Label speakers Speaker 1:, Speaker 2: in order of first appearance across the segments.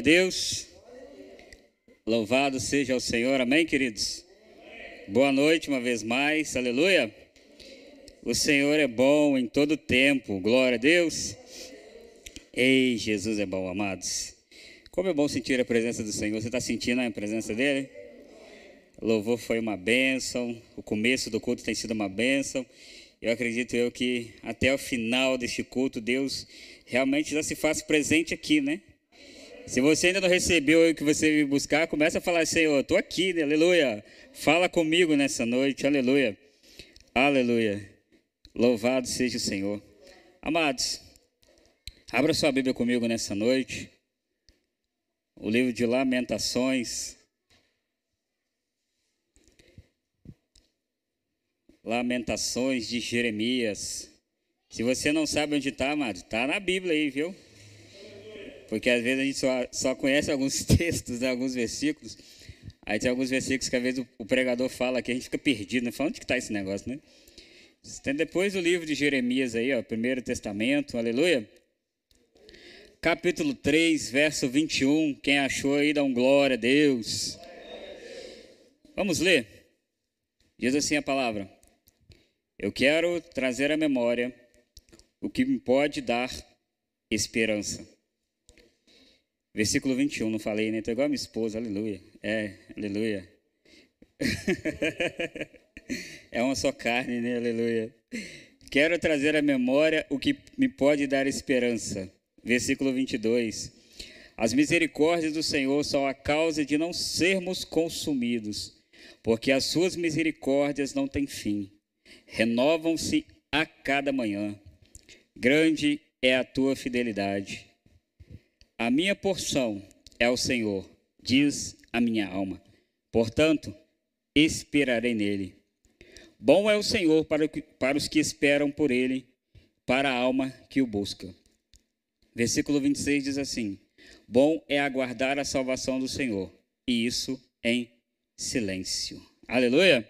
Speaker 1: A Deus. Louvado seja o Senhor. Amém, queridos? Boa noite uma vez mais. Aleluia. O Senhor é bom em todo tempo. Glória a Deus. Ei, Jesus é bom, amados. Como é bom sentir a presença do Senhor. Você está sentindo a presença dele? Louvor foi uma bênção. O começo do culto tem sido uma bênção. Eu acredito eu que até o final deste culto, Deus realmente já se faz presente aqui, né? Se você ainda não recebeu o que você veio buscar, começa a falar, Senhor, estou aqui, né? aleluia. Fala comigo nessa noite, aleluia. Aleluia. Louvado seja o Senhor. Amados, abra sua Bíblia comigo nessa noite. O livro de Lamentações. Lamentações de Jeremias. Se você não sabe onde está, amado, está na Bíblia aí, viu? Porque às vezes a gente só, só conhece alguns textos, né, alguns versículos. Aí tem alguns versículos que às vezes o, pregador fala que a gente fica perdido, né? Fala onde que está esse negócio, né? Tem depois o livro de Jeremias aí, ó, Primeiro Testamento, aleluia. Capítulo 3, verso 21. Quem achou aí, dá um glória a Deus. Vamos ler? Diz assim a palavra. Eu quero trazer à memória o que me pode dar esperança. Versículo 21, não falei, né? Estou igual a minha esposa, aleluia. É, aleluia. é uma só carne, né? Aleluia. Quero trazer à memória o que me pode dar esperança. Versículo 22. As misericórdias do Senhor são a causa de não sermos consumidos, porque as suas misericórdias não têm fim. Renovam-se a cada manhã. Grande é a tua fidelidade. A minha porção é o Senhor, diz a minha alma. Portanto, esperarei nele. Bom é o Senhor para, para os que esperam por ele, para a alma que o busca. Versículo 26 diz assim: Bom é aguardar a salvação do Senhor, e isso em silêncio. Aleluia!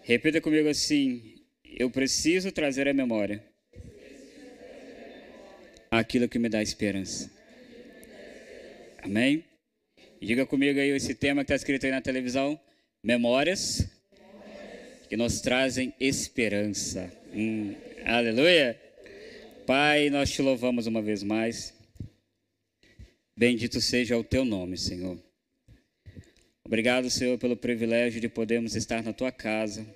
Speaker 1: Repita comigo assim: Eu preciso trazer à memória aquilo que me dá esperança. Amém? Diga comigo aí esse tema que está escrito aí na televisão: Memórias que nos trazem esperança. Hum, aleluia! Pai, nós te louvamos uma vez mais. Bendito seja o teu nome, Senhor. Obrigado, Senhor, pelo privilégio de podermos estar na tua casa,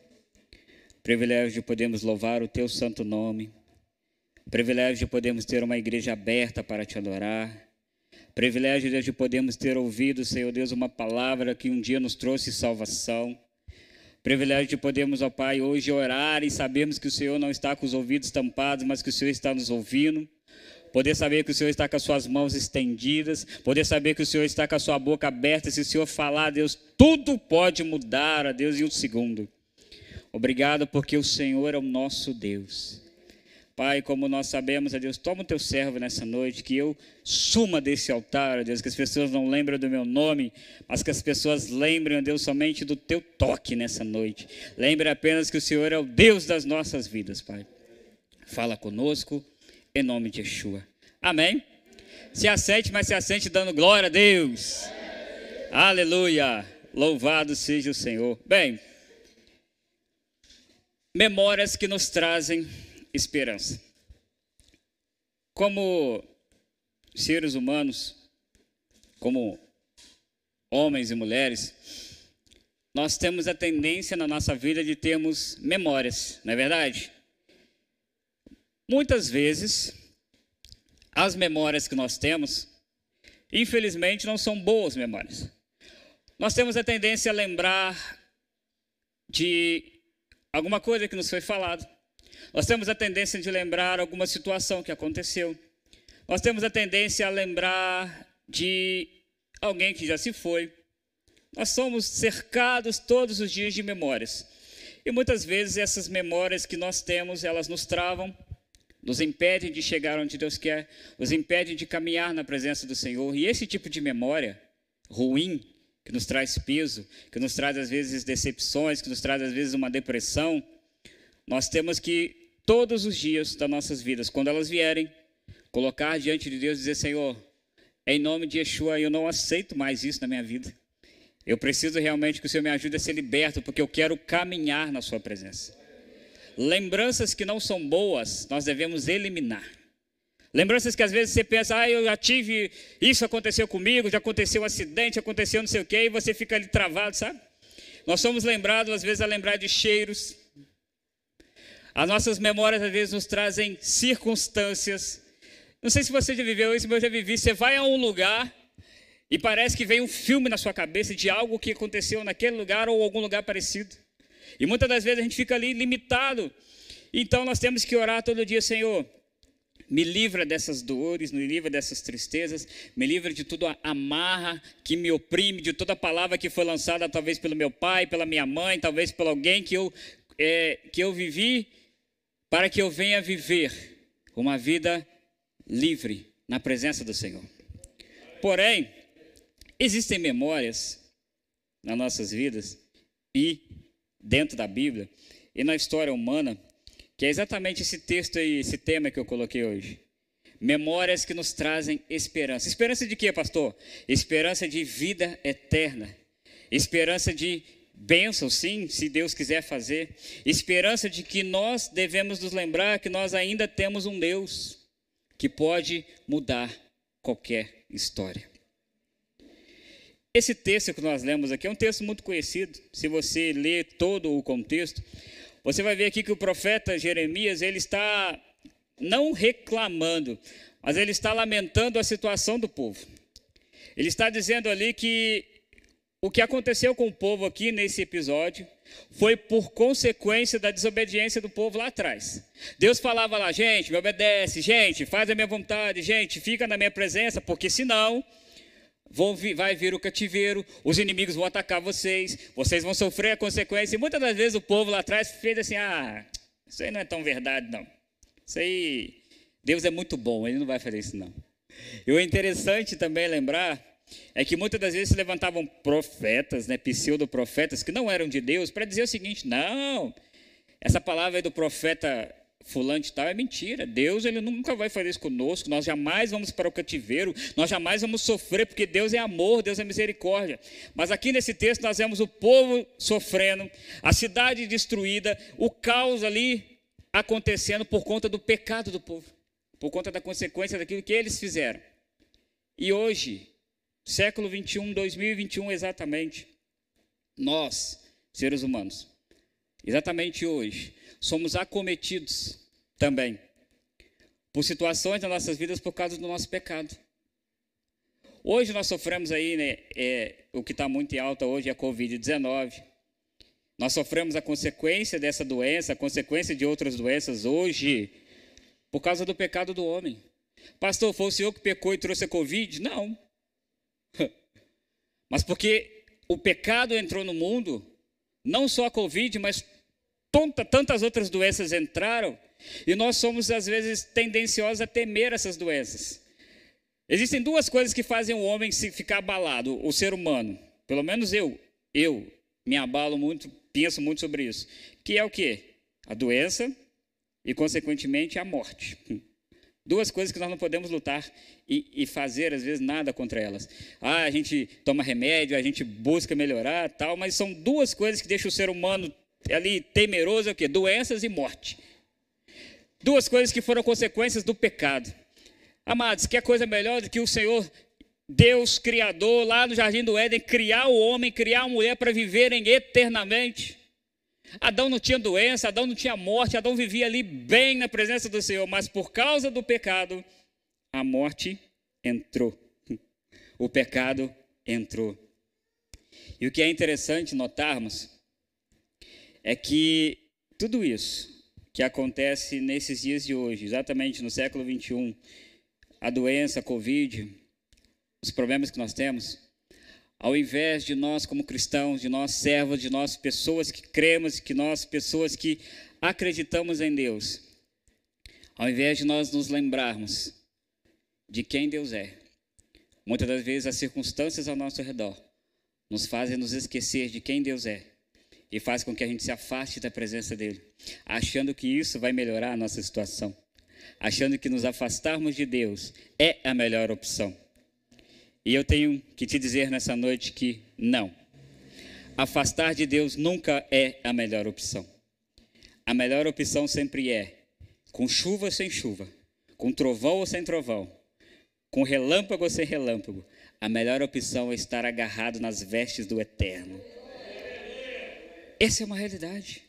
Speaker 1: privilégio de podermos louvar o teu santo nome, privilégio de podermos ter uma igreja aberta para te adorar Privilégio de podermos ter ouvido, Senhor Deus, uma palavra que um dia nos trouxe salvação. Privilégio de podermos, ó Pai, hoje orar e sabermos que o Senhor não está com os ouvidos tampados, mas que o Senhor está nos ouvindo. Poder saber que o Senhor está com as suas mãos estendidas, poder saber que o Senhor está com a sua boca aberta. Se o Senhor falar, Deus, tudo pode mudar, a Deus, em um segundo. Obrigado porque o Senhor é o nosso Deus. Pai, como nós sabemos, a Deus, toma o teu servo nessa noite, que eu suma desse altar, a Deus, que as pessoas não lembrem do meu nome, mas que as pessoas lembrem, a Deus, somente do teu toque nessa noite. Lembre apenas que o Senhor é o Deus das nossas vidas, Pai. Fala conosco, em nome de Yeshua. Amém? Se assente, mas se assente dando glória a Deus. Aleluia. Louvado seja o Senhor. Bem, memórias que nos trazem esperança. Como seres humanos, como homens e mulheres, nós temos a tendência na nossa vida de termos memórias, não é verdade? Muitas vezes, as memórias que nós temos, infelizmente, não são boas memórias. Nós temos a tendência a lembrar de alguma coisa que nos foi falado. Nós temos a tendência de lembrar alguma situação que aconteceu. Nós temos a tendência a lembrar de alguém que já se foi. Nós somos cercados todos os dias de memórias. E muitas vezes essas memórias que nós temos, elas nos travam, nos impedem de chegar onde Deus quer, nos impedem de caminhar na presença do Senhor. E esse tipo de memória ruim, que nos traz peso, que nos traz às vezes decepções, que nos traz às vezes uma depressão, nós temos que todos os dias das nossas vidas, quando elas vierem, colocar diante de Deus e dizer: Senhor, em nome de Yeshua, eu não aceito mais isso na minha vida. Eu preciso realmente que o Senhor me ajude a ser liberto, porque eu quero caminhar na Sua presença. Lembranças que não são boas, nós devemos eliminar. Lembranças que às vezes você pensa, ah, eu já tive, isso aconteceu comigo, já aconteceu um acidente, aconteceu não sei o quê, e você fica ali travado, sabe? Nós somos lembrados, às vezes, a lembrar de cheiros. As nossas memórias, às vezes, nos trazem circunstâncias. Não sei se você já viveu isso, mas eu já vivi. Você vai a um lugar e parece que vem um filme na sua cabeça de algo que aconteceu naquele lugar ou algum lugar parecido. E muitas das vezes a gente fica ali limitado. Então nós temos que orar todo dia, Senhor, me livra dessas dores, me livra dessas tristezas, me livra de toda a amarra que me oprime, de toda a palavra que foi lançada talvez pelo meu pai, pela minha mãe, talvez por alguém que eu, é, que eu vivi, para que eu venha viver uma vida livre na presença do Senhor. Porém, existem memórias nas nossas vidas e dentro da Bíblia e na história humana que é exatamente esse texto e esse tema que eu coloquei hoje. Memórias que nos trazem esperança. Esperança de quê, pastor? Esperança de vida eterna. Esperança de bênção, sim, se Deus quiser fazer. Esperança de que nós devemos nos lembrar que nós ainda temos um Deus que pode mudar qualquer história. Esse texto que nós lemos aqui é um texto muito conhecido. Se você ler todo o contexto, você vai ver aqui que o profeta Jeremias, ele está não reclamando, mas ele está lamentando a situação do povo. Ele está dizendo ali que o que aconteceu com o povo aqui nesse episódio foi por consequência da desobediência do povo lá atrás. Deus falava lá, gente, me obedece, gente, faz a minha vontade, gente, fica na minha presença, porque senão vir, vai vir o cativeiro, os inimigos vão atacar vocês, vocês vão sofrer a consequência. E muitas das vezes o povo lá atrás fez assim: ah, isso aí não é tão verdade, não. Isso aí, Deus é muito bom, ele não vai fazer isso, não. E o interessante também lembrar é que muitas das vezes se levantavam profetas, né, pseudo-profetas, que não eram de Deus, para dizer o seguinte: não, essa palavra do profeta fulano de tal é mentira. Deus ele nunca vai fazer isso conosco. Nós jamais vamos para o cativeiro, nós jamais vamos sofrer, porque Deus é amor, Deus é misericórdia. Mas aqui nesse texto nós vemos o povo sofrendo, a cidade destruída, o caos ali acontecendo por conta do pecado do povo, por conta da consequência daquilo que eles fizeram. E hoje, século 21, 2021 exatamente, nós, seres humanos, exatamente hoje, somos acometidos também por situações nas nossas vidas por causa do nosso pecado. Hoje nós sofremos aí, né, é, o que está muito em alta hoje é a Covid-19. Nós sofremos a consequência dessa doença, a consequência de outras doenças hoje, por causa do pecado do homem. Pastor, foi o senhor que pecou e trouxe a Covid? Não. Mas porque o pecado entrou no mundo, não só a Covid, mas tantas outras doenças entraram e nós somos, às vezes, tendenciosos a temer essas doenças. Existem duas coisas que fazem o homem se ficar abalado, o ser humano. Pelo menos eu, eu me abalo muito, penso muito sobre isso. Que é o quê? A doença e, consequentemente, a morte. Duas coisas que nós não podemos lutar e, e, fazer, às vezes, nada contra elas. Ah, a gente toma remédio, a gente busca melhorar, tal, mas são duas coisas que deixam o ser humano ali temeroso é o quê? Doenças e morte. Duas coisas que foram consequências do pecado. Amados, que é coisa melhor do que o Senhor, Deus Criador, lá no Jardim do Éden, criar o homem, criar a mulher para viverem eternamente. Adão não tinha doença, Adão não tinha morte, Adão vivia ali bem na presença do Senhor, mas por causa do pecado, a morte entrou. O pecado entrou. E o que é interessante notarmos é que tudo isso que acontece nesses dias de hoje, exatamente no século 21, a doença, a Covid, os problemas que nós temos, ao invés de nós como cristãos, de nós servos, de nós pessoas que cremos, que nós pessoas que acreditamos em Deus, ao invés de nós nos lembrarmos de quem Deus é, muitas das vezes as circunstâncias ao nosso redor nos fazem nos esquecer de quem Deus é e faz com que a gente se afaste da presença dele, achando que isso vai melhorar a nossa situação, achando que nos afastarmos de Deus é a melhor opção. E eu tenho que te dizer nessa noite que não. Afastar de Deus nunca é a melhor opção. A melhor opção sempre é com chuva ou sem chuva, com trovão ou sem trovão, com relâmpago ou sem relâmpago. A melhor opção é estar agarrado nas vestes do eterno. Essa é uma realidade.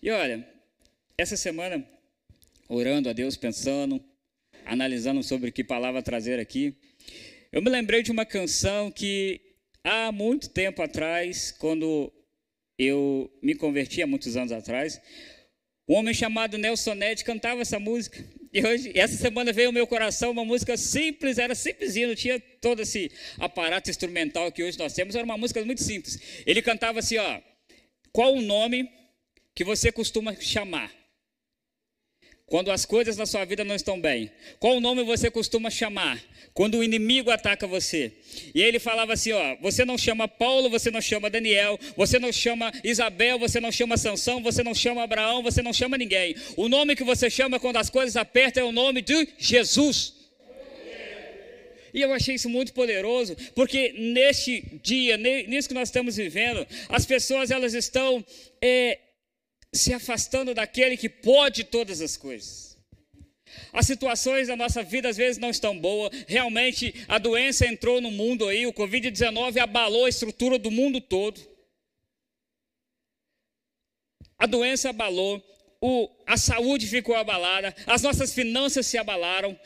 Speaker 1: E olha, essa semana, orando a Deus, pensando, analisando sobre que palavra trazer aqui, eu me lembrei de uma canção que há muito tempo atrás, quando eu me converti há muitos anos atrás, um homem chamado Nelson Ned cantava essa música. E hoje, essa semana veio ao meu coração uma música simples, era simplesinha, não tinha todo esse aparato instrumental que hoje nós temos, era uma música muito simples. Ele cantava assim, ó: Qual o nome que você costuma chamar? Quando as coisas na sua vida não estão bem. Qual o nome você costuma chamar? Quando o inimigo ataca você. E ele falava assim: ó, você não chama Paulo, você não chama Daniel, você não chama Isabel, você não chama Sansão, você não chama Abraão, você não chama ninguém. O nome que você chama quando as coisas apertam é o nome de Jesus. E eu achei isso muito poderoso, porque neste dia, nisso que nós estamos vivendo, as pessoas elas estão é, se afastando daquele que pode todas as coisas. As situações da nossa vida às vezes não estão boas. Realmente a doença entrou no mundo aí, o Covid-19 abalou a estrutura do mundo todo. A doença abalou, o, a saúde ficou abalada, as nossas finanças se abalaram.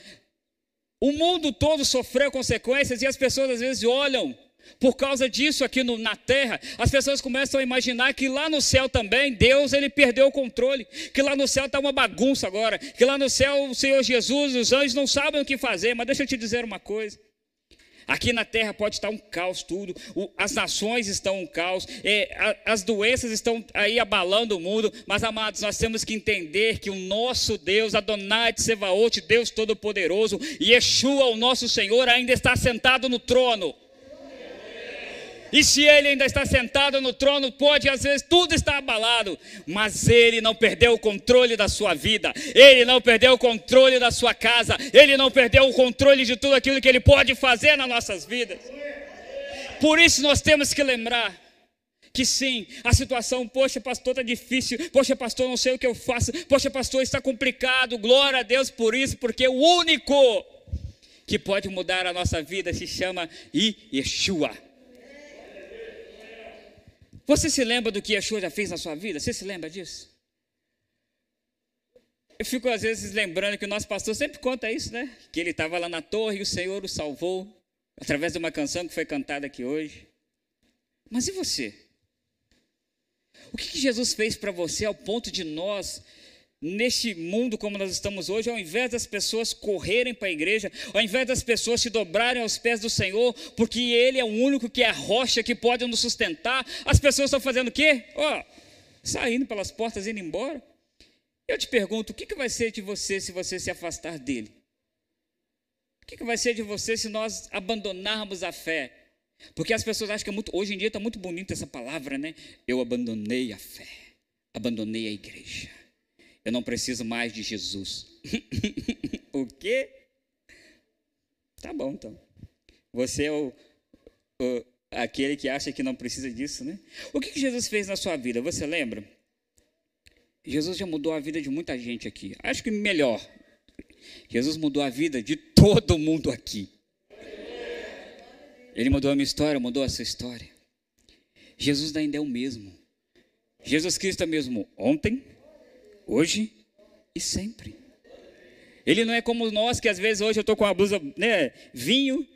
Speaker 1: O mundo todo sofreu consequências e as pessoas às vezes olham por causa disso aqui no, na terra, as pessoas começam a imaginar que lá no céu também Deus ele perdeu o controle, que lá no céu está uma bagunça agora, que lá no céu o Senhor Jesus, os anjos não sabem o que fazer. Mas deixa eu te dizer uma coisa. Aqui na terra pode estar um caos tudo, as nações estão um caos, é, as doenças estão aí abalando o mundo, mas amados, nós temos que entender que o nosso Deus, Adonai de Sevaot, Deus Todo-Poderoso, Yeshua, o nosso Senhor, ainda está sentado no trono. E se ele ainda está sentado no trono, pode às vezes tudo está abalado, mas ele não perdeu o controle da sua vida, ele não perdeu o controle da sua casa, ele não perdeu o controle de tudo aquilo que ele pode fazer nas nossas vidas. Por isso nós temos que lembrar que sim, a situação, poxa, pastor, está difícil, poxa, pastor, não sei o que eu faço, poxa, pastor, está complicado, glória a Deus por isso, porque o único que pode mudar a nossa vida se chama Yeshua. Você se lembra do que Yeshua já fez na sua vida? Você se lembra disso? Eu fico às vezes lembrando que o nosso pastor sempre conta isso, né? Que ele estava lá na torre e o Senhor o salvou através de uma canção que foi cantada aqui hoje. Mas e você? O que, que Jesus fez para você ao ponto de nós neste mundo como nós estamos hoje, ao invés das pessoas correrem para a igreja, ao invés das pessoas se dobrarem aos pés do Senhor, porque Ele é o único que é a rocha que pode nos sustentar, as pessoas estão fazendo o quê? Ó, oh, saindo pelas portas, indo embora. Eu te pergunto, o que, que vai ser de você se você se afastar dele? O que, que vai ser de você se nós abandonarmos a fé? Porque as pessoas acham que é muito, hoje em dia está muito bonita essa palavra, né? Eu abandonei a fé, abandonei a igreja. Eu não preciso mais de Jesus. o quê? Tá bom, então. Você é o, o, aquele que acha que não precisa disso, né? O que, que Jesus fez na sua vida? Você lembra? Jesus já mudou a vida de muita gente aqui. Acho que melhor. Jesus mudou a vida de todo mundo aqui. Ele mudou a minha história, mudou a sua história. Jesus ainda é o mesmo. Jesus Cristo é mesmo ontem, hoje e sempre. Ele não é como nós, que às vezes hoje eu estou com a blusa né, vinho,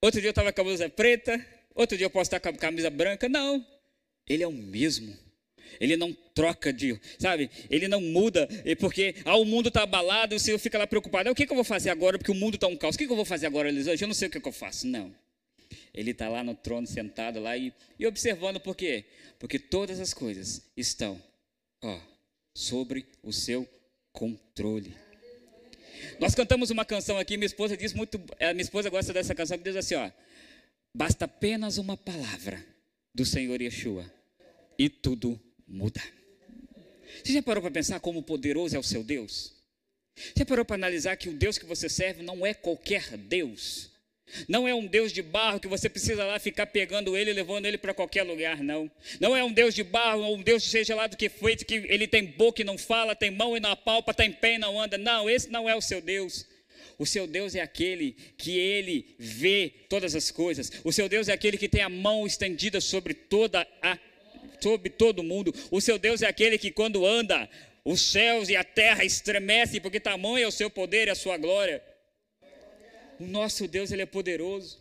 Speaker 1: outro dia eu estava com a blusa preta, outro dia eu posso estar com a camisa branca. Não, ele é o mesmo. Ele não troca de, sabe? Ele não muda, porque ah, o mundo está abalado, o Senhor fica lá preocupado. O que, que, eu vou fazer agora? Porque o mundo está um caos. O que, que, eu vou fazer agora, Elisângela? Eu não sei o que, que eu faço. Não. Ele está lá no trono, sentado lá e, e observando por quê? Porque todas as coisas estão, ó, sobre o seu controle. Nós cantamos uma canção aqui, minha esposa diz muito, eh, minha esposa gosta dessa canção que diz assim, ó: Basta apenas uma palavra do Senhor Yeshua e tudo muda. Você já parou para pensar como poderoso é o seu Deus? Você já parou para analisar que o Deus que você serve não é qualquer Deus? Não é um Deus de barro que você precisa lá ficar pegando ele e levando ele para qualquer lugar, não. Não é um Deus de barro, ou um Deus seja lá do que feito, que ele tem boca e não fala, tem mão e não apalpa, tem pé e não anda. Não, esse não é o seu Deus. O seu Deus é aquele que ele vê todas as coisas. O seu Deus é aquele que tem a mão estendida sobre toda a sobre todo mundo. O seu Deus é aquele que quando anda, os céus e a terra estremecem, porque tamanho é o seu poder e a sua glória. O nosso Deus, ele é poderoso.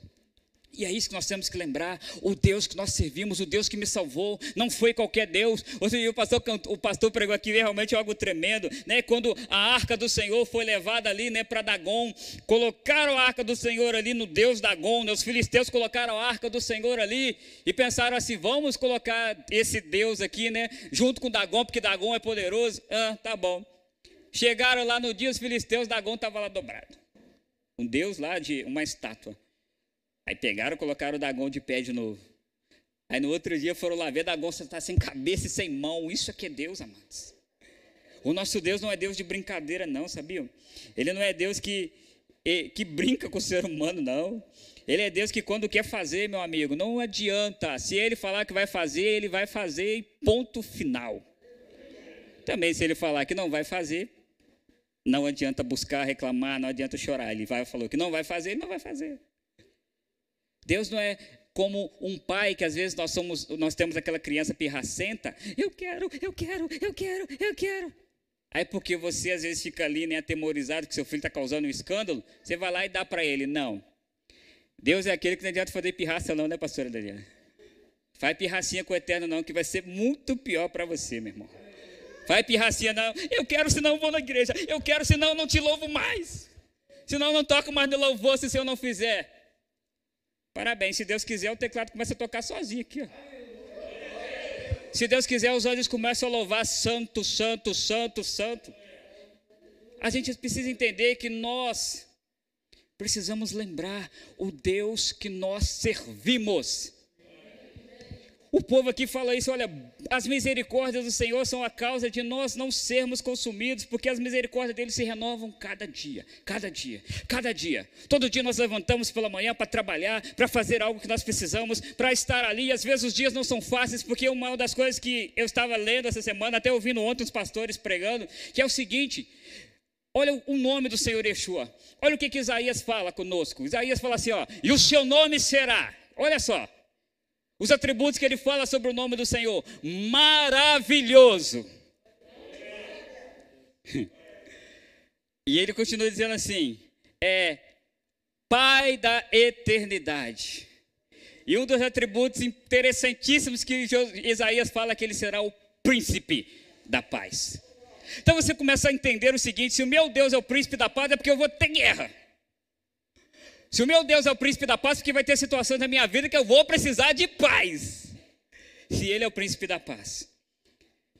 Speaker 1: E é isso que nós temos que lembrar. O Deus que nós servimos, o Deus que me salvou, não foi qualquer Deus. Você o pastor, o pastor pregou aqui realmente algo tremendo, né? Quando a arca do Senhor foi levada ali, né, para Dagon, colocaram a arca do Senhor ali no Deus Dagon, né? Os filisteus colocaram a arca do Senhor ali e pensaram assim: vamos colocar esse Deus aqui, né, junto com Dagon, porque Dagon é poderoso. Ah, tá bom. Chegaram lá no dia os filisteus, Dagon estava lá dobrado. Um Deus lá de uma estátua. Aí pegaram, colocaram o Dagon de pé de novo. Aí no outro dia foram lá ver, Dagon está sem cabeça e sem mão. Isso aqui é Deus, amados. O nosso Deus não é Deus de brincadeira, não, sabiam? Ele não é Deus que, que brinca com o ser humano, não. Ele é Deus que quando quer fazer, meu amigo, não adianta. Se ele falar que vai fazer, ele vai fazer e ponto final. Também se ele falar que não vai fazer, não adianta buscar, reclamar, não adianta chorar. Ele vai, falou que não vai fazer, ele não vai fazer. Deus não é como um pai que às vezes nós somos, nós temos aquela criança pirracenta, eu quero, eu quero, eu quero, eu quero. Aí porque você às vezes fica ali, né, atemorizado que seu filho está causando um escândalo, você vai lá e dá para ele. Não. Deus é aquele que não adianta fazer pirraça não, né, pastora Daniela? Faz pirracinha com o eterno não, que vai ser muito pior para você, meu irmão. Faz pirracinha não, eu quero senão eu vou na igreja, eu quero senão eu não te louvo mais. Senão eu não toco mais no louvor se eu não fizer. Parabéns, se Deus quiser, o teclado começa a tocar sozinho aqui. Ó. Se Deus quiser, os olhos começam a louvar santo, santo, santo, santo. A gente precisa entender que nós precisamos lembrar o Deus que nós servimos. O povo aqui fala isso, olha, as misericórdias do Senhor são a causa de nós não sermos consumidos, porque as misericórdias dele se renovam cada dia, cada dia, cada dia. Todo dia nós levantamos pela manhã para trabalhar, para fazer algo que nós precisamos, para estar ali. Às vezes os dias não são fáceis, porque uma das coisas que eu estava lendo essa semana, até ouvindo ontem os pastores pregando, que é o seguinte: Olha o nome do Senhor Yeshua. Olha o que, que Isaías fala conosco. Isaías fala assim: ó, e o seu nome será. Olha só, os atributos que ele fala sobre o nome do Senhor: maravilhoso. E ele continua dizendo assim: é Pai da eternidade. E um dos atributos interessantíssimos que Isaías fala que ele será o príncipe da paz. Então você começa a entender o seguinte: se o meu Deus é o príncipe da paz, é porque eu vou ter guerra. Se o meu Deus é o príncipe da paz, porque vai ter situações na minha vida que eu vou precisar de paz. Se Ele é o príncipe da paz.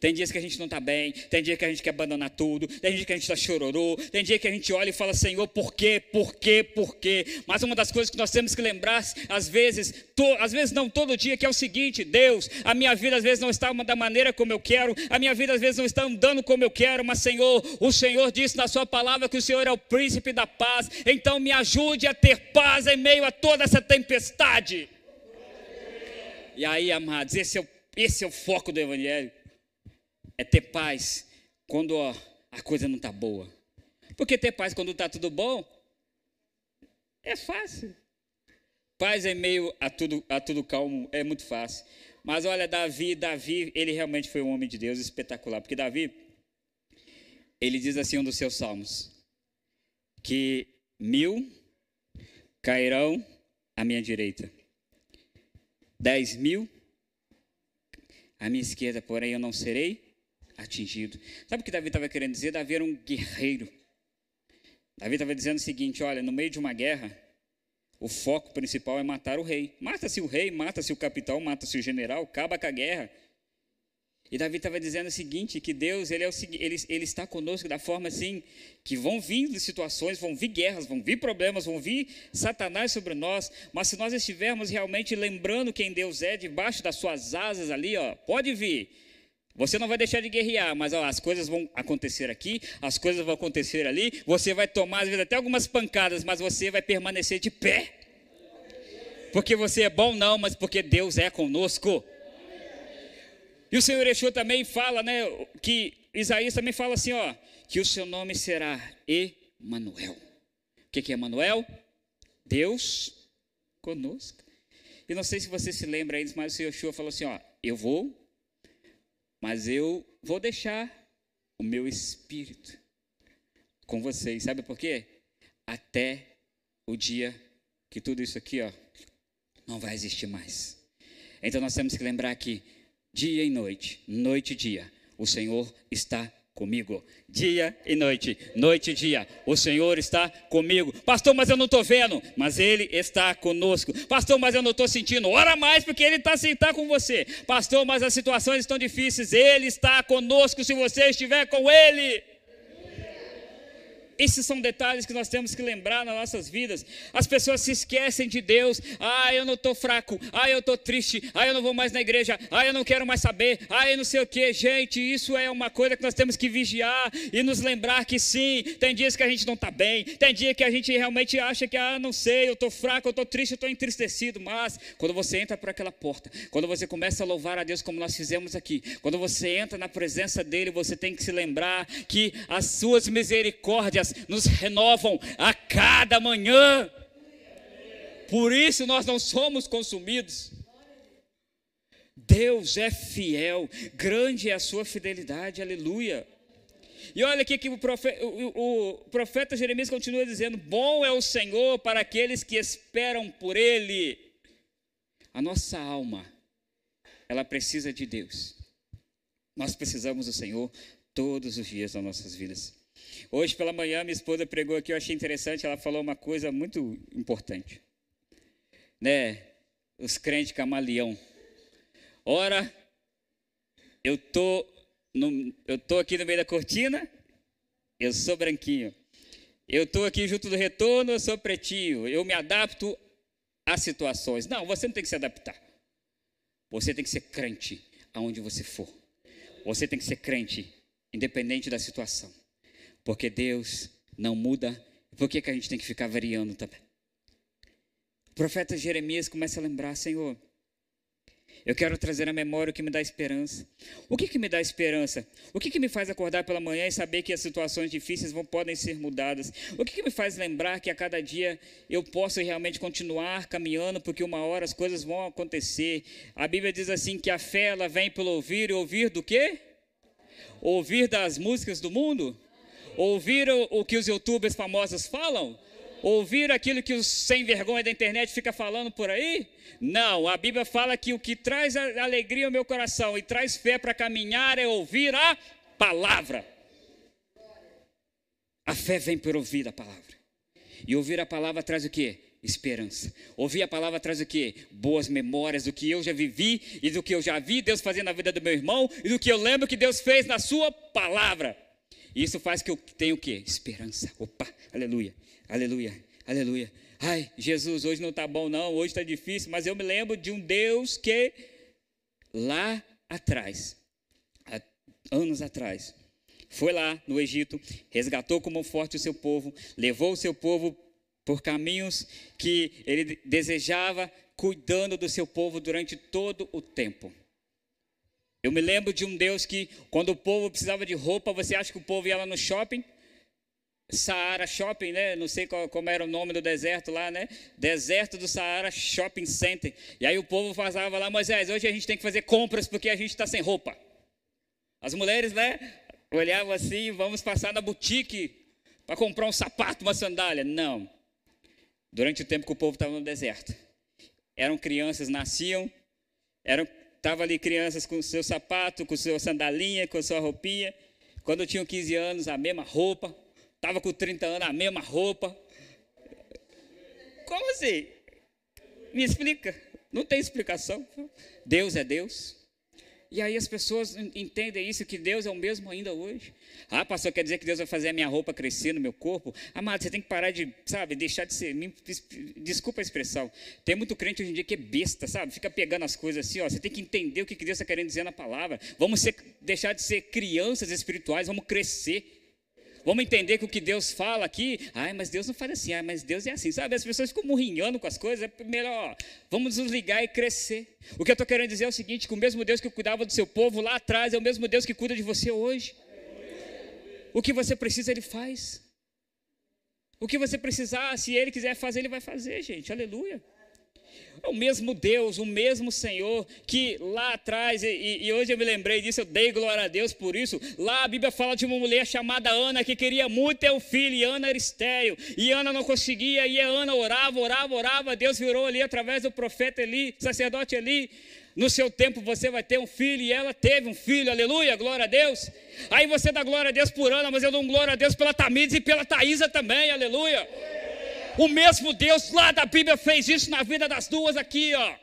Speaker 1: Tem dias que a gente não está bem, tem dia que a gente quer abandonar tudo, tem dia que a gente está chororô, tem dia que a gente olha e fala, Senhor, por quê, por quê, por quê? Mas uma das coisas que nós temos que lembrar, às vezes, to, às vezes não todo dia, que é o seguinte: Deus, a minha vida às vezes não está da maneira como eu quero, a minha vida às vezes não está andando como eu quero, mas Senhor, o Senhor disse na Sua palavra que o Senhor é o príncipe da paz, então me ajude a ter paz em meio a toda essa tempestade. E aí, amados, esse é o, esse é o foco do Evangelho é ter paz quando ó, a coisa não está boa. Porque ter paz quando está tudo bom é fácil. Paz em meio a tudo, a tudo calmo é muito fácil. Mas olha, Davi, Davi, ele realmente foi um homem de Deus espetacular. Porque Davi, ele diz assim um dos seus salmos: que mil cairão à minha direita, dez mil à minha esquerda, porém eu não serei atingido. Sabe o que Davi estava querendo dizer? Davi era um guerreiro. Davi estava dizendo o seguinte: olha, no meio de uma guerra, o foco principal é matar o rei. Mata-se o rei, mata-se o capitão, mata-se o general, acaba com a guerra. E Davi estava dizendo o seguinte, que Deus ele, é o, ele, ele está conosco da forma assim, que vão vir situações, vão vir guerras, vão vir problemas, vão vir Satanás sobre nós, mas se nós estivermos realmente lembrando quem Deus é, debaixo das suas asas ali, ó, pode vir, você não vai deixar de guerrear, mas ó, as coisas vão acontecer aqui, as coisas vão acontecer ali. Você vai tomar, às vezes, até algumas pancadas, mas você vai permanecer de pé. porque você é bom, não, mas porque Deus é conosco. E o Senhor Yeshua também fala, né, que Isaías também fala assim, ó, que o seu nome será Emanuel. O que, é Emanuel? Deus conosco. E não sei se você se lembra aí, mas o Senhor Yeshua falou assim, ó, eu vou, mas eu vou deixar o meu espírito com vocês. Sabe por quê? Até o dia que tudo isso aqui, ó, não vai existir mais. Então nós temos que lembrar que dia e noite, noite e dia, o Senhor está comigo. Dia e noite, noite e dia, o Senhor está comigo. Pastor, mas eu não estou vendo, mas Ele está conosco. Pastor, mas eu não estou sentindo. Ora mais, porque Ele está tá com você. Pastor, mas as situações estão difíceis. Ele está conosco se você estiver com Ele. Esses são detalhes que nós temos que lembrar nas nossas vidas. As pessoas se esquecem de Deus. Ah, eu não estou fraco. Ah, eu estou triste. Ah, eu não vou mais na igreja. Ah, eu não quero mais saber. Ah, eu não sei o que. Gente, isso é uma coisa que nós temos que vigiar e nos lembrar que sim, tem dias que a gente não está bem. Tem dia que a gente realmente acha que, ah, não sei, eu estou fraco, eu estou triste, eu estou entristecido. Mas quando você entra por aquela porta, quando você começa a louvar a Deus como nós fizemos aqui, quando você entra na presença dEle, você tem que se lembrar que as suas misericórdias nos renovam a cada manhã. Por isso nós não somos consumidos. Deus é fiel, grande é a sua fidelidade, aleluia. E olha aqui que o profeta, o, o profeta Jeremias continua dizendo: Bom é o Senhor para aqueles que esperam por Ele. A nossa alma, ela precisa de Deus. Nós precisamos do Senhor todos os dias das nossas vidas. Hoje pela manhã, minha esposa pregou aqui, eu achei interessante, ela falou uma coisa muito importante. Né? Os crentes camaleão. Ora, eu tô, no, eu tô aqui no meio da cortina, eu sou branquinho. Eu tô aqui junto do retorno, eu sou pretinho. Eu me adapto às situações. Não, você não tem que se adaptar. Você tem que ser crente aonde você for. Você tem que ser crente, independente da situação. Porque Deus não muda. Por que, que a gente tem que ficar variando também? O profeta Jeremias começa a lembrar: Senhor, eu quero trazer à memória o que me dá esperança. O que, que me dá esperança? O que, que me faz acordar pela manhã e saber que as situações difíceis vão, podem ser mudadas? O que, que me faz lembrar que a cada dia eu posso realmente continuar caminhando, porque uma hora as coisas vão acontecer? A Bíblia diz assim que a fé ela vem pelo ouvir e ouvir do quê? Ouvir das músicas do mundo? Ouvir o, que os youtubers famosos falam? Ouvir aquilo que os sem vergonha da internet fica falando por aí? Não, a Bíblia fala que o que traz alegria ao meu coração e traz fé para caminhar é ouvir a palavra. A fé vem por ouvir a palavra. E ouvir a palavra traz o quê? Esperança. Ouvir a palavra traz o quê? Boas memórias do que eu já vivi e do que eu já vi Deus fazer na vida do meu irmão e do que eu lembro que Deus fez na sua palavra. Isso faz que eu tenha o quê? Esperança. Opa, aleluia, aleluia, aleluia. Ai, Jesus, hoje não está bom, não, hoje está difícil, mas eu me lembro de um Deus que lá atrás, há anos atrás, foi lá no Egito, resgatou como forte o seu povo, levou o seu povo por caminhos que ele desejava, cuidando do seu povo durante todo o tempo. Eu me lembro de um Deus que, quando o povo precisava de roupa, você acha que o povo ia lá no shopping? Saara Shopping, né? Não sei qual, como era o nome do deserto lá, né? Deserto do Saara Shopping Center. E aí o povo fazava lá, Moisés, hoje a gente tem que fazer compras porque a gente está sem roupa. As mulheres, né? Olhavam assim, vamos passar na boutique para comprar um sapato, uma sandália. Não. Durante o tempo que o povo estava no deserto. Eram crianças, nasciam, eram Estava ali crianças com seu sapato, com sua sandalinha, com sua roupinha. Quando eu tinha 15 anos, a mesma roupa. Estava com 30 anos, a mesma roupa. Como assim? Me explica. Não tem explicação. Deus é Deus. E aí as pessoas entendem isso, que Deus é o mesmo ainda hoje. Ah, pastor, quer dizer que Deus vai fazer a minha roupa crescer no meu corpo? Amado, você tem que parar de, sabe, deixar de ser. Me, desculpa a expressão. Tem muito crente hoje em dia que é besta, sabe? Fica pegando as coisas assim, ó. Você tem que entender o que Deus está querendo dizer na palavra. Vamos ser, deixar de ser crianças espirituais, vamos crescer. Vamos entender que o que Deus fala aqui, ai, mas Deus não faz assim, ai, mas Deus é assim, sabe? As pessoas ficam murrinhando com as coisas, é melhor, vamos nos ligar e crescer. O que eu estou querendo dizer é o seguinte: que o mesmo Deus que cuidava do seu povo lá atrás é o mesmo Deus que cuida de você hoje. O que você precisa, Ele faz. O que você precisar, se Ele quiser fazer, Ele vai fazer, gente, aleluia. É o mesmo Deus, o mesmo Senhor que lá atrás, e, e, hoje eu me lembrei disso, eu dei glória a Deus por isso. Lá a Bíblia fala de uma mulher chamada Ana que queria muito ter um filho, e Ana era estéreo, e Ana não conseguia, e Ana orava, orava, orava. Deus virou ali através do profeta Eli, sacerdote Eli. No seu tempo você vai ter um filho, e ela teve um filho, aleluia, glória a Deus. Aí você dá glória a Deus por Ana, mas eu dou glória a Deus pela Tamires e pela Taísa também, aleluia. O mesmo Deus lá da Bíblia fez isso na vida das duas aqui, ó.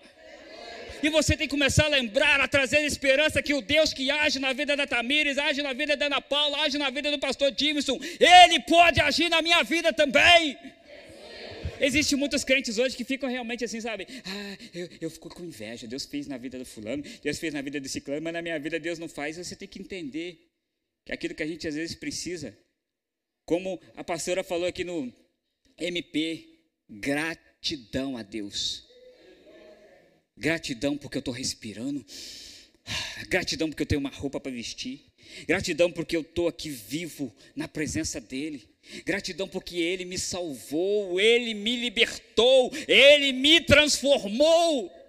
Speaker 1: E você tem que começar a lembrar, a trazer esperança que o Deus que age na vida da Tamires, age na vida da Ana Paula, age na vida do pastor Jameson, Ele pode agir na minha vida também. Existem muitos crentes hoje que ficam realmente assim, sabe? Ah, eu, eu fico com inveja. Deus fez na vida do fulano, Deus fez na vida do ciclano, mas na minha vida Deus não faz. Você tem que entender que aquilo que a gente às vezes precisa, como a pastora falou aqui no, MP, gratidão a Deus. Gratidão porque eu estou respirando. Gratidão porque eu tenho uma roupa para vestir. Gratidão porque eu estou aqui vivo na presença dEle. Gratidão porque Ele me salvou, Ele me libertou, Ele me transformou.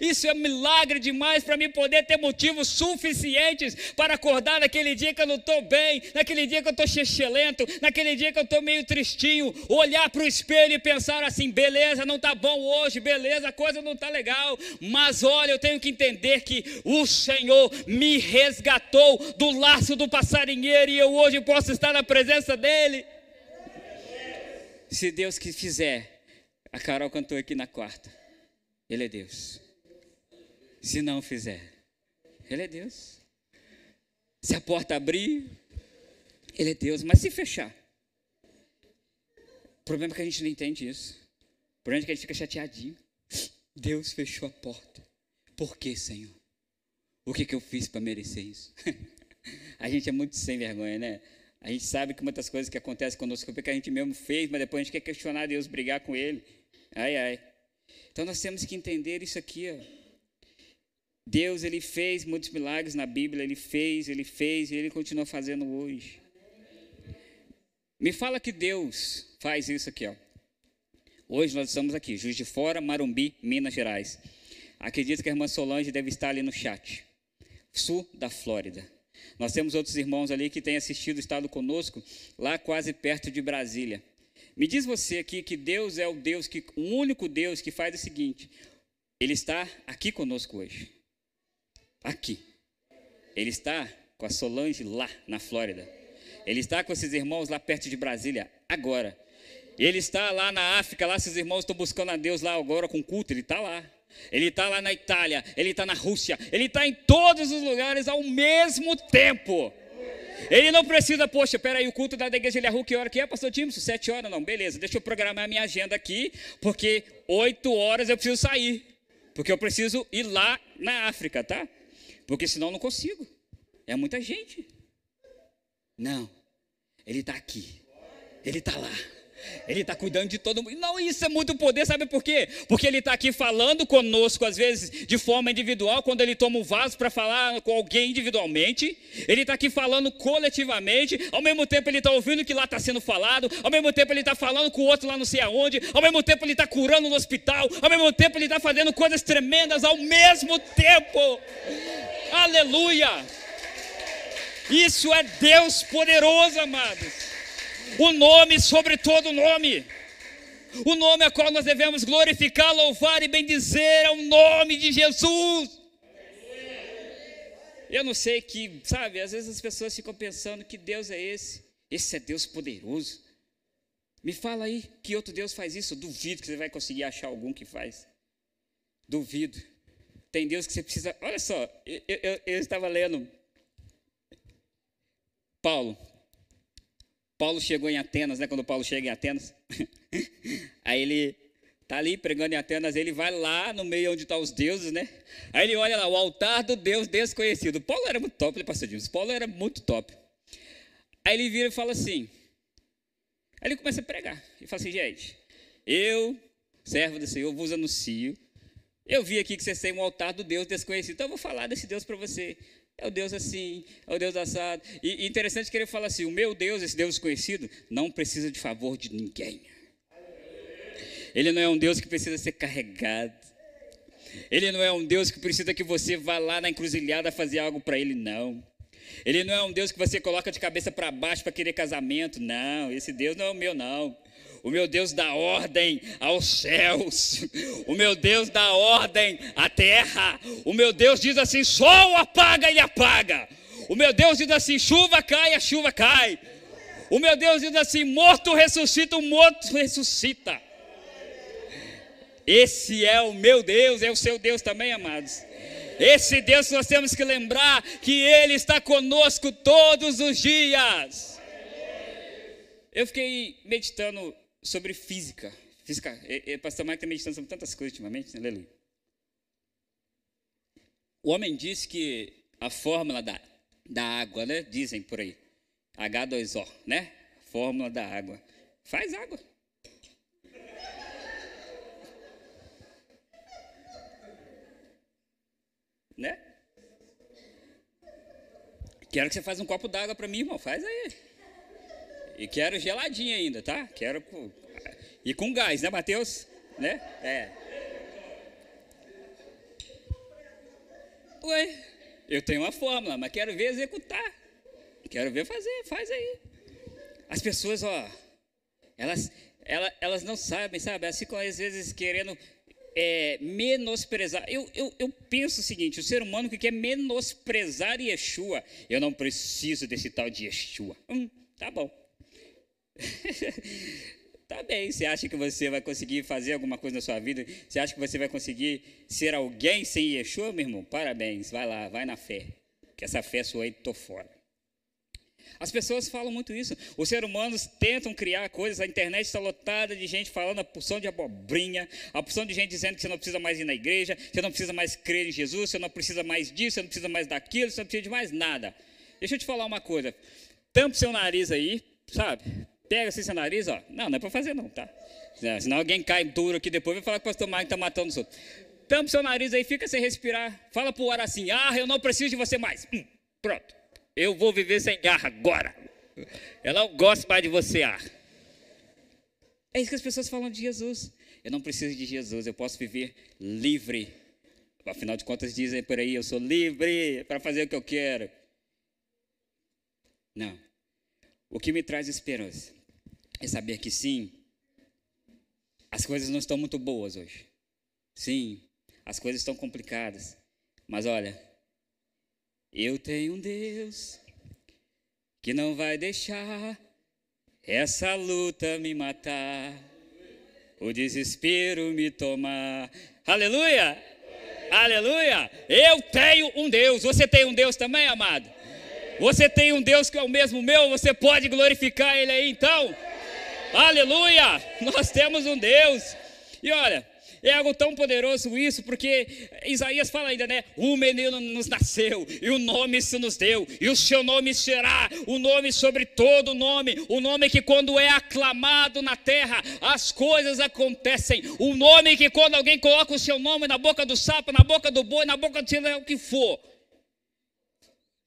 Speaker 1: Isso é milagre demais para mim poder ter motivos suficientes para acordar naquele dia que eu não estou bem, naquele dia que eu estou chechelento, naquele dia que eu estou meio tristinho, olhar para o espelho e pensar assim: beleza, não está bom hoje, beleza, a coisa não está legal, mas olha, eu tenho que entender que o Senhor me resgatou do laço do passarinheiro e eu hoje posso estar na presença dEle. Se Deus que fizer, a Carol cantou aqui na quarta. Ele é Deus. Se não fizer, Ele é Deus. Se a porta abrir, Ele é Deus. Mas se fechar, o problema é que a gente não entende isso. O problema é que a gente fica chateadinho. Deus fechou a porta. Por que, Senhor? O que, que eu fiz para merecer isso? a gente é muito sem vergonha, né? A gente sabe que muitas coisas que acontecem conosco é porque a gente mesmo fez, mas depois a gente quer questionar Deus, brigar com Ele. Ai, ai. Então nós temos que entender isso aqui. Ó. Deus ele fez muitos milagres na Bíblia, ele fez, ele fez e ele continua fazendo hoje. Me fala que Deus faz isso aqui, ó. Hoje nós estamos aqui, Juiz de Fora, Marumbi, Minas Gerais. Acredito que a irmã Solange deve estar ali no chat. Sul da Flórida. Nós temos outros irmãos ali que têm assistido, estado conosco, lá quase perto de Brasília. Me diz você aqui que Deus é o Deus que, o único Deus que faz o seguinte: Ele está aqui conosco hoje aqui. Ele está com a Solange lá na Flórida. Ele está com esses irmãos lá perto de Brasília agora. Ele está lá na África, lá seus irmãos estão buscando a Deus lá agora com culto, ele está lá. Ele está lá na Itália, ele está na Rússia, ele está em todos os lugares ao mesmo tempo. Ele não precisa, poxa, peraí, o culto da igreja de Arru, que hora que é, pastor Timson? Sete horas? Não, beleza, deixa eu programar minha agenda aqui, porque oito horas eu preciso sair, porque eu preciso ir lá na África, tá? Porque senão eu não consigo. É muita gente. Não. Ele está aqui. Ele está lá. Ele está cuidando de todo mundo. Não, isso é muito poder, sabe por quê? Porque ele está aqui falando conosco, às vezes, de forma individual, quando ele toma um vaso para falar com alguém individualmente. Ele está aqui falando coletivamente. Ao mesmo tempo, ele está ouvindo o que lá está sendo falado. Ao mesmo tempo, ele está falando com o outro lá não sei aonde. Ao mesmo tempo, ele está curando no hospital. Ao mesmo tempo, ele está fazendo coisas tremendas ao mesmo tempo. Aleluia! Isso é Deus poderoso, amados o nome sobre todo nome. O nome a qual nós devemos glorificar, louvar e bendizer é o nome de Jesus. Eu não sei que, sabe, às vezes as pessoas ficam pensando que Deus é esse. Esse é Deus poderoso. Me fala aí que outro Deus faz isso. duvido que você vai conseguir achar algum que faz. Duvido. Tem Deus que você precisa. Olha só, eu, eu, eu estava lendo Paulo, Paulo chegou em Atenas, né? Quando Paulo chega em Atenas, aí ele tá ali pregando em Atenas, ele vai lá no meio onde estão tá os deuses, né? Aí ele olha lá, o altar do Deus desconhecido. Paulo era muito top, ele passou disso. Paulo era muito top. Aí ele vira e fala assim. Aí ele começa a pregar. E fala assim, gente, eu, servo do Senhor, vos anuncio. Eu vi aqui que vocês têm um altar do Deus desconhecido, então eu vou falar desse Deus para você. É o Deus assim, é o Deus assado. E, interessante que ele fala assim: o meu Deus, esse Deus desconhecido, não precisa de favor de ninguém. Ele não é um Deus que precisa ser carregado. Ele não é um Deus que precisa que você vá lá na encruzilhada fazer algo para ele, não. Ele não é um Deus que você coloca de cabeça para baixo para querer casamento, não. Esse Deus não é o meu, não. O meu Deus dá ordem aos céus. O meu Deus dá ordem à terra. O meu Deus diz assim: sol apaga e apaga. O meu Deus diz assim: chuva cai, a chuva cai. O meu Deus diz assim: morto ressuscita, o morto ressuscita. Esse é o meu Deus, é o seu Deus também, amados. Esse Deus nós temos que lembrar que Ele está conosco todos os dias. Eu fiquei meditando sobre física. Física, e, e, pastor Mike está meditando sobre tantas coisas ultimamente, né? O homem disse que a fórmula da, da água, né? Dizem por aí. H2O, né? Fórmula da água. Faz água. Né? Quero que você faça um copo d'água para mim, irmão. Faz aí. E quero geladinha ainda, tá? Quero. E com gás, né, Mateus? Né? É. Ué, eu tenho uma fórmula, mas quero ver executar. Quero ver fazer, faz aí. As pessoas, ó, elas, elas, elas não sabem, sabe? Elas ficam às vezes querendo é, menosprezar. Eu, eu, eu penso o seguinte: o ser humano que quer menosprezar Yeshua, eu não preciso desse tal de Yeshua. Hum, tá bom. tá bem, você acha que você vai conseguir fazer alguma coisa na sua vida? Você acha que você vai conseguir ser alguém sem Yeshua, meu irmão? Parabéns, vai lá, vai na fé. Que essa fé sua aí, tô fora. As pessoas falam muito isso. Os seres humanos tentam criar coisas. A internet está lotada de gente falando a porção de abobrinha, a porção de gente dizendo que você não precisa mais ir na igreja, você não precisa mais crer em Jesus, você não precisa mais disso, você não precisa mais daquilo, você não precisa de mais nada. Deixa eu te falar uma coisa. Tampa seu nariz aí, sabe? Pega assim seu nariz, ó. Não, não é para fazer não, tá? Senão alguém cai duro aqui depois e vai falar que o pastor Marco está matando os outros. Tampa seu nariz aí, fica sem respirar. Fala pro ar assim, ah, eu não preciso de você mais. Hum, pronto. Eu vou viver sem ar agora. Eu não gosto mais de você, ar. É isso que as pessoas falam de Jesus. Eu não preciso de Jesus, eu posso viver livre. Afinal de contas, dizem por aí, eu sou livre para fazer o que eu quero. Não. O que me traz esperança é saber que sim, as coisas não estão muito boas hoje. Sim, as coisas estão complicadas. Mas olha, eu tenho um Deus que não vai deixar essa luta me matar, o desespero me tomar. Aleluia! Aleluia! Eu tenho um Deus. Você tem um Deus também, amado? Você tem um Deus que é o mesmo meu, você pode glorificar Ele aí então? Aleluia! Nós temos um Deus. E olha, é algo tão poderoso isso, porque Isaías fala ainda, né? O menino nos nasceu, e o nome se nos deu, e o seu nome será o nome sobre todo nome, o nome que quando é aclamado na terra, as coisas acontecem, o nome que quando alguém coloca o seu nome na boca do sapo, na boca do boi, na boca do o que for,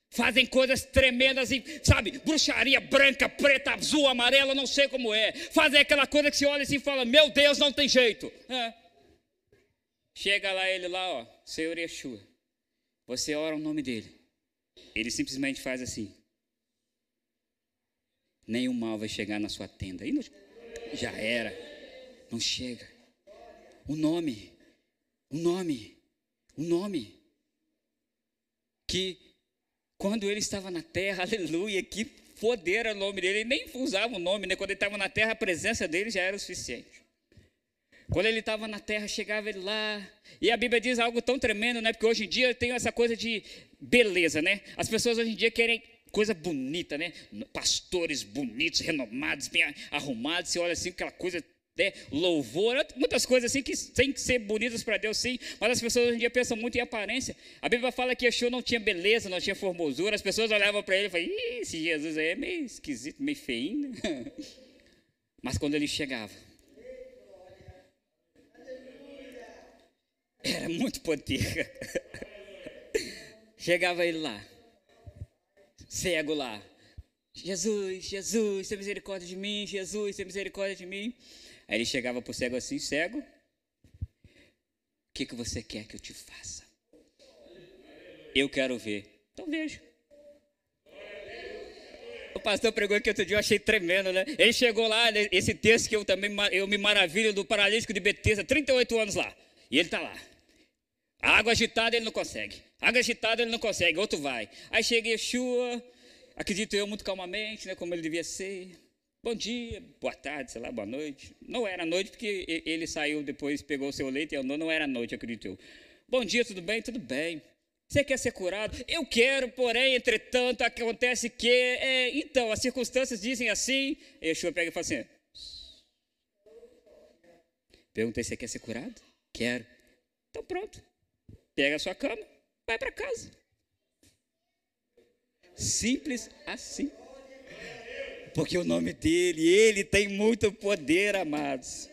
Speaker 1: fazem coisas tremendas e, sabe, bruxaria branca, preta, azul, amarela, não sei como é. Fazem aquela coisa que se olha assim e fala: Meu Deus, não tem jeito. É. Chega lá ele lá, ó, Senhor Yeshua. Você ora o nome dele. Ele simplesmente faz assim. Nenhum mal vai chegar na sua tenda. Aí já era. Não chega. O nome. O nome. O nome. Que quando ele estava na terra, aleluia, que poder era o nome dele. Ele nem usava o nome, né? Quando ele estava na terra, a presença dele já era o suficiente. Quando ele estava na terra, chegava ele lá. E a Bíblia diz algo tão tremendo, né? Porque hoje em dia tem essa coisa de beleza, né? As pessoas hoje em dia querem coisa bonita, né? Pastores bonitos, renomados, bem arrumados. Você olha assim, aquela coisa né, louvor, muitas coisas assim que têm que ser bonitas para Deus, sim, mas as pessoas hoje em dia pensam muito em aparência. A Bíblia fala que Yeshua não tinha beleza, não tinha formosura, as pessoas olhavam para ele e falavam, esse Jesus aí é meio esquisito, meio feinho. Mas quando ele chegava, era muito poder. Chegava ele lá, cego lá. Jesus, Jesus, tem misericórdia de mim, Jesus, tem misericórdia de mim. Aí ele chegava para o cego assim, cego, o que, que você quer que eu te faça? Eu quero ver. Então veja. O pastor pregou aqui outro dia, eu achei tremendo, né? Ele chegou lá, né, esse texto que eu também eu me maravilho do paralítico de Betesda, 38 anos lá. E ele está lá. Água agitada ele não consegue. Água agitada ele não consegue, outro vai. Aí chega Yeshua, acredito eu, muito calmamente, né, como ele devia ser. Bom dia, boa tarde, sei lá, boa noite. Não era noite, porque ele saiu depois, pegou o seu leite e andou, não era noite, acredito eu. Bom dia, tudo bem? Tudo bem. Você quer ser curado? Eu quero, porém, entretanto, acontece que. É, então, as circunstâncias dizem assim. Yeshua pega e fala assim: Perguntei: Você quer ser curado? Quero. Então, pronto. Pega a sua cama, vai para casa. Simples assim. Porque o nome dele, ele tem muito poder, amados.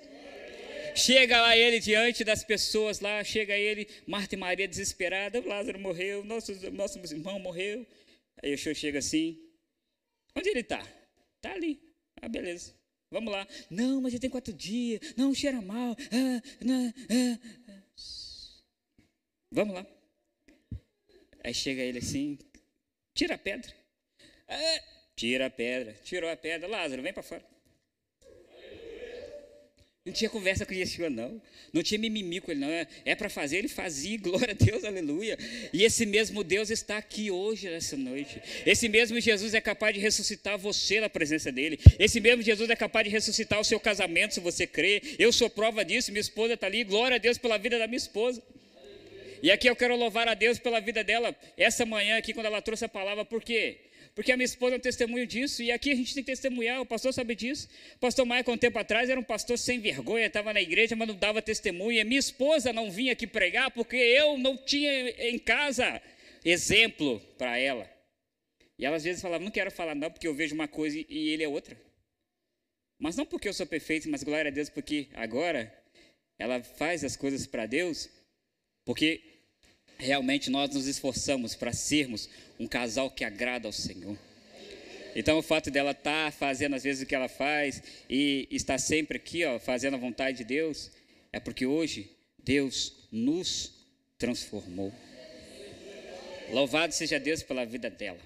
Speaker 1: Chega lá ele diante das pessoas lá, chega ele, Marta e Maria desesperada, Lázaro morreu, nosso, nosso irmão morreu. Aí o senhor chega assim, onde ele está? Está ali. Ah, beleza. Vamos lá. Não, mas ele tem quatro dias. Não, cheira mal. Ah, não, ah. Vamos lá. Aí chega ele assim, tira a pedra. Ah, tira a pedra. Tirou a pedra. Lázaro, vem para fora. Não tinha conversa com Yeshua, não. Não tinha mimimi com ele, não. É, é para fazer, ele fazia. Glória a Deus, aleluia. E esse mesmo Deus está aqui hoje, nessa noite. Esse mesmo Jesus é capaz de ressuscitar você na presença dele. Esse mesmo Jesus é capaz de ressuscitar o seu casamento, se você crê. Eu sou prova disso. Minha esposa está ali. Glória a Deus pela vida da minha esposa. E aqui eu quero louvar a Deus pela vida dela. Essa manhã aqui, quando ela trouxe a palavra, por quê? Porque a minha esposa é um testemunho disso, e aqui a gente tem que testemunhar, o pastor sabe disso. O pastor Michael, um tempo atrás, era um pastor sem vergonha, estava na igreja, mas não dava testemunho. E minha esposa não vinha aqui pregar porque eu não tinha em casa exemplo para ela. E ela às vezes falava, não quero falar não, porque eu vejo uma coisa e ele é outra. Mas não porque eu sou perfeito, mas glória a Deus, porque agora ela faz as coisas para Deus, porque realmente nós nos esforçamos para sermos um casal que agrada ao Senhor. Então, o fato dela estar tá fazendo às vezes o que ela faz e estar sempre aqui, ó, fazendo a vontade de Deus, é porque hoje Deus nos transformou. Louvado seja Deus pela vida dela.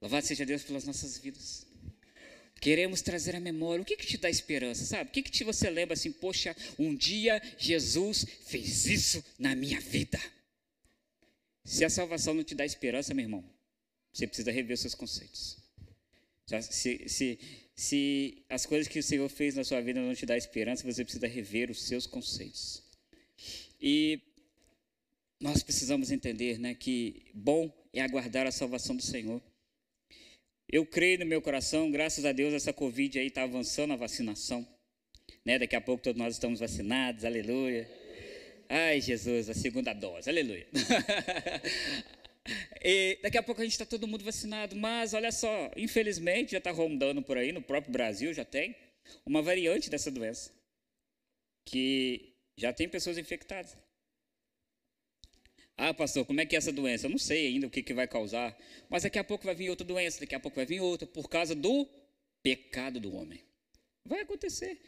Speaker 1: Louvado seja Deus pelas nossas vidas. Queremos trazer a memória. O que, que te dá esperança, sabe? O que, que te, você lembra assim? Poxa, um dia Jesus fez isso na minha vida. Se a salvação não te dá esperança, meu irmão, você precisa rever seus conceitos. Se, se, se as coisas que o Senhor fez na sua vida não te dá esperança, você precisa rever os seus conceitos. E nós precisamos entender né, que bom é aguardar a salvação do Senhor. Eu creio no meu coração, graças a Deus, essa Covid aí está avançando a vacinação. Né? Daqui a pouco todos nós estamos vacinados, aleluia. Ai, Jesus, a segunda dose, aleluia. e daqui a pouco a gente está todo mundo vacinado, mas olha só, infelizmente já está rondando por aí, no próprio Brasil já tem, uma variante dessa doença, que já tem pessoas infectadas. Ah, pastor, como é que é essa doença? Eu não sei ainda o que, que vai causar, mas daqui a pouco vai vir outra doença, daqui a pouco vai vir outra, por causa do pecado do homem. Vai acontecer.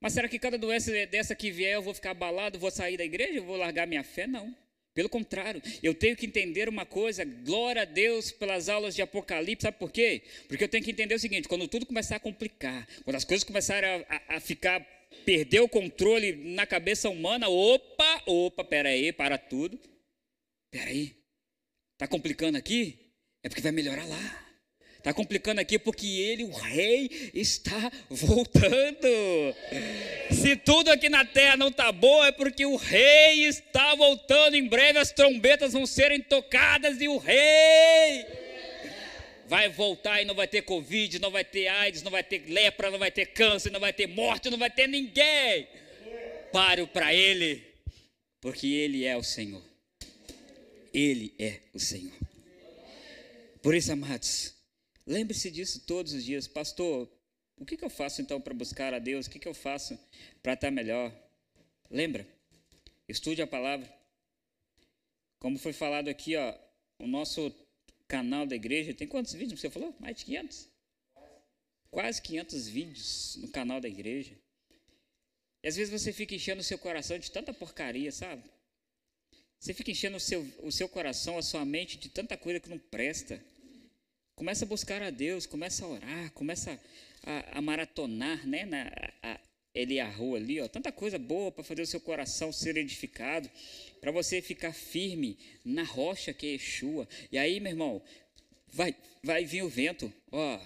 Speaker 1: Mas será que cada doença dessa que vier eu vou ficar abalado, vou sair da igreja, eu vou largar minha fé? Não. Pelo contrário, eu tenho que entender uma coisa, glória a Deus pelas aulas de Apocalipse, sabe por quê? Porque eu tenho que entender o seguinte: quando tudo começar a complicar, quando as coisas começarem a, a, a ficar, perder o controle na cabeça humana, opa, opa, peraí, para tudo. Peraí, está complicando aqui? É porque vai melhorar lá. Está complicando aqui porque ele, o rei, está voltando. Se tudo aqui na terra não está bom, é porque o rei está voltando. Em breve as trombetas vão serem tocadas e o rei vai voltar e não vai ter Covid, não vai ter AIDS, não vai ter lepra, não vai ter câncer, não vai ter morte, não vai ter ninguém. Pare para Ele, porque Ele é o Senhor. Ele é o Senhor. Por isso, amados, lembre-se disso todos os dias. Pastor, o que, que eu faço então para buscar a Deus? O que, que eu faço para estar melhor? Lembra? Estude a palavra. Como foi falado aqui, ó, o nosso canal da igreja tem quantos vídeos você falou? Mais de 500? Quase 500 vídeos no canal da igreja. E às vezes você fica enchendo o seu coração de tanta porcaria, sabe? Você fica enchendo o seu, o seu coração, a sua mente de tanta coisa que não presta. Começa a buscar a Deus, começa a orar, começa a, a maratonar, né? Na, a, ele a ali, ó, tanta coisa boa para fazer o seu coração ser edificado, para você ficar firme na rocha que é Yeshua. E aí, meu irmão, vai, vai vir o vento, ó,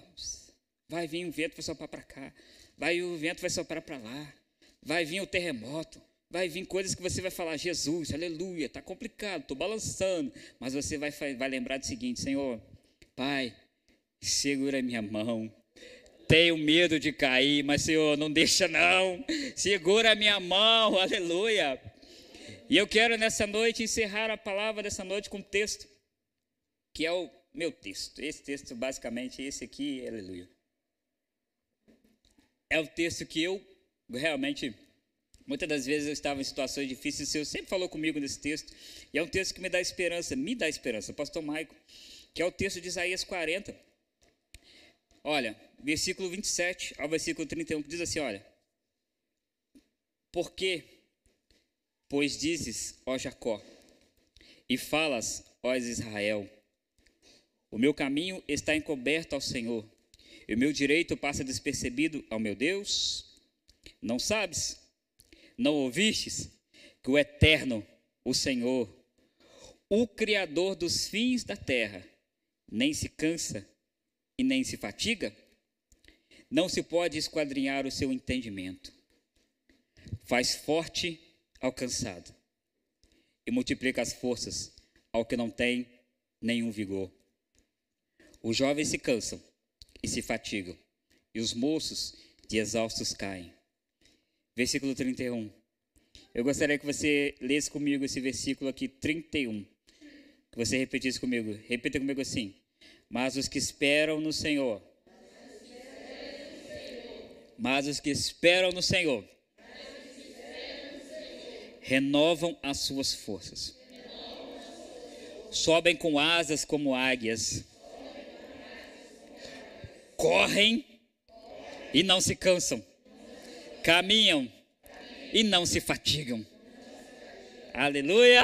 Speaker 1: vai vir o vento, vai soprar para cá, vai o vento vai soprar para lá, vai vir o terremoto, vai vir coisas que você vai falar, Jesus, aleluia, está complicado, estou balançando, mas você vai, vai lembrar do seguinte, Senhor, Pai, segura minha mão, tenho medo de cair, mas Senhor, não deixa não, segura a minha mão, aleluia. E eu quero nessa noite encerrar a palavra dessa noite com um texto, que é o meu texto. Esse texto, basicamente, esse aqui, aleluia. É o texto que eu realmente Muitas das vezes eu estava em situações difíceis, o Senhor sempre falou comigo nesse texto, e é um texto que me dá esperança, me dá esperança, pastor Maico, que é o texto de Isaías 40. Olha, versículo 27 ao versículo 31, que diz assim: Olha, porque, pois dizes, ó Jacó, e falas, ó Israel, o meu caminho está encoberto ao Senhor, e o meu direito passa despercebido ao meu Deus? Não sabes? Não ouvistes que o Eterno, o Senhor, o Criador dos fins da terra, nem se cansa e nem se fatiga? Não se pode esquadrinhar o seu entendimento. Faz forte ao cansado e multiplica as forças ao que não tem nenhum vigor. Os jovens se cansam e se fatigam, e os moços de exaustos caem. Versículo 31. Eu gostaria que você lesse comigo esse versículo aqui, 31. Que você repetisse comigo. Repita comigo assim. Mas os que esperam no Senhor. Mas os que esperam no Senhor. Renovam as suas forças. Sobem com asas como águias. Correm e não se cansam caminham e não se fatigam. Aleluia,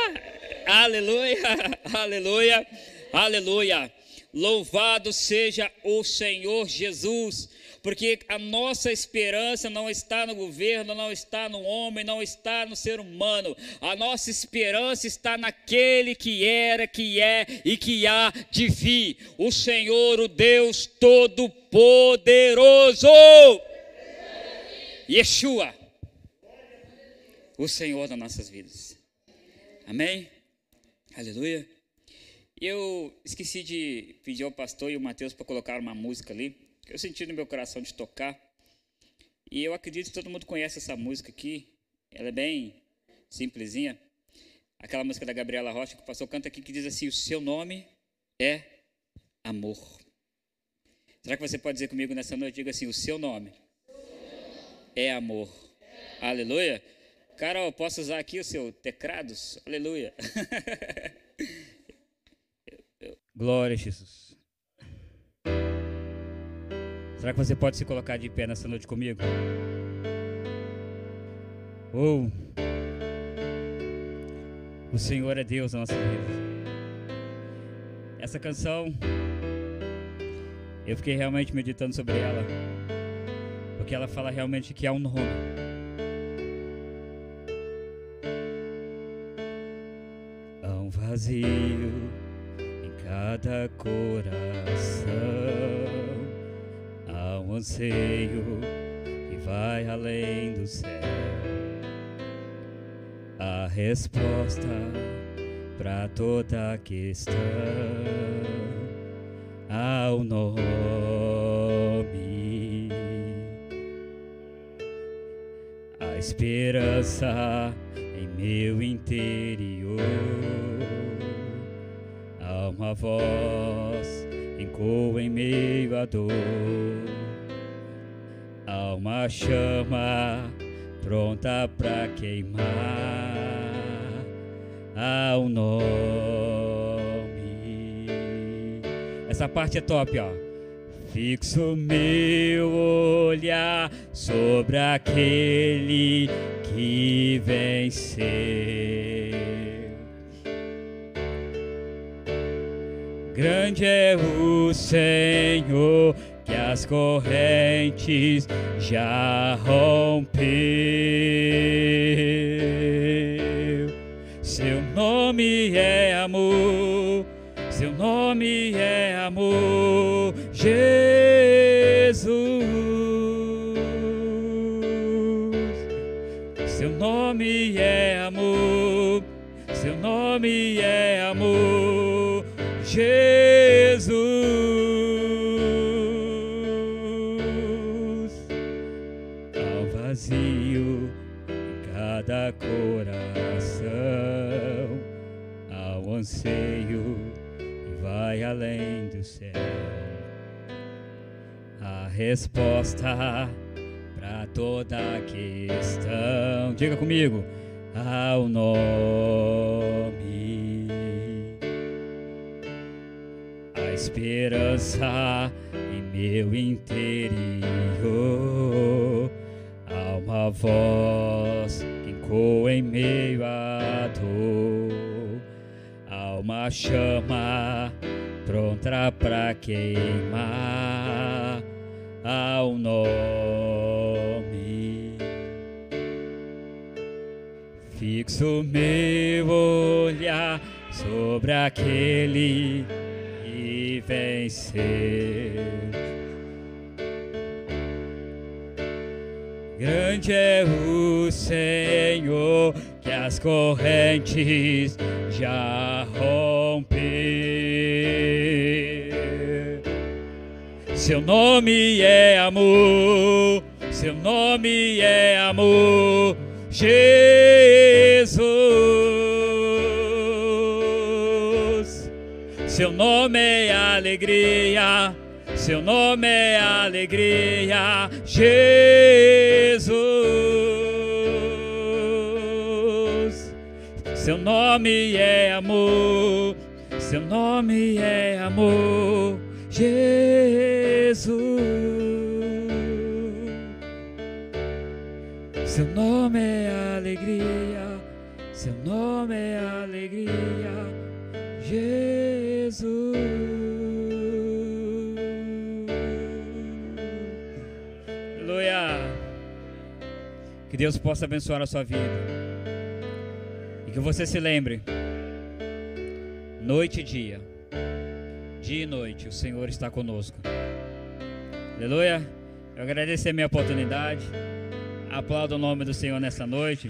Speaker 1: aleluia, aleluia, aleluia. Louvado seja o Senhor Jesus, porque a nossa esperança não está no governo, não está no homem, não está no ser humano. A nossa esperança está naquele que era, que é e que há de vir, o Senhor, o Deus Todo-Poderoso. Yeshua, o Senhor das nossas vidas. Amém? Aleluia. Eu esqueci de pedir ao pastor e o Mateus para colocar uma música ali, eu senti no meu coração de tocar. E eu acredito que todo mundo conhece essa música aqui. Ela é bem simplesinha. Aquela música da Gabriela Rocha que o pastor canta aqui que diz assim: O seu nome é amor. Será que você pode dizer comigo nessa noite? Diga assim: O seu nome é amor. Aleluia. Carol, posso usar aqui o seu teclados? Aleluia. Glória a Jesus. Será que você pode se colocar de pé nessa noite comigo? Ou oh, o Senhor é Deus na nossa vida. Essa canção, eu fiquei realmente meditando sobre ela porque ela fala realmente que há um nome. Há um vazio em cada coração, há um anseio que vai além do céu. A resposta para toda questão ao nome. Esperança em meu interior. Há uma voz ecoa em meio à dor. Há uma chama pronta para queimar. Há um nome. Essa parte é top, ó. Fixo meu olhar sobre aquele que venceu. Grande é o Senhor que as correntes já rompeu. Seu nome é amor, seu nome é amor, Jesus. Seu nome é amor, seu nome é amor, Jesus. Resposta para toda questão. Diga comigo, ao nome. A esperança em meu interior. Há uma voz que ecoa em meio à dor. Há uma chama pronta para queimar ao nome. Fixo meu olhar sobre aquele que venceu. Grande é o Senhor que as correntes já Seu nome é amor, seu nome é amor, Jesus. Seu nome é alegria, seu nome é alegria, Jesus. Seu nome é amor, seu nome é amor, Jesus. Seu nome é alegria, seu nome é alegria, Jesus. Aleluia. Que Deus possa abençoar a sua vida. E que você se lembre, noite e dia, dia e noite, o Senhor está conosco. Aleluia. Eu agradeço a minha oportunidade. Aplaudo o nome do Senhor nessa noite.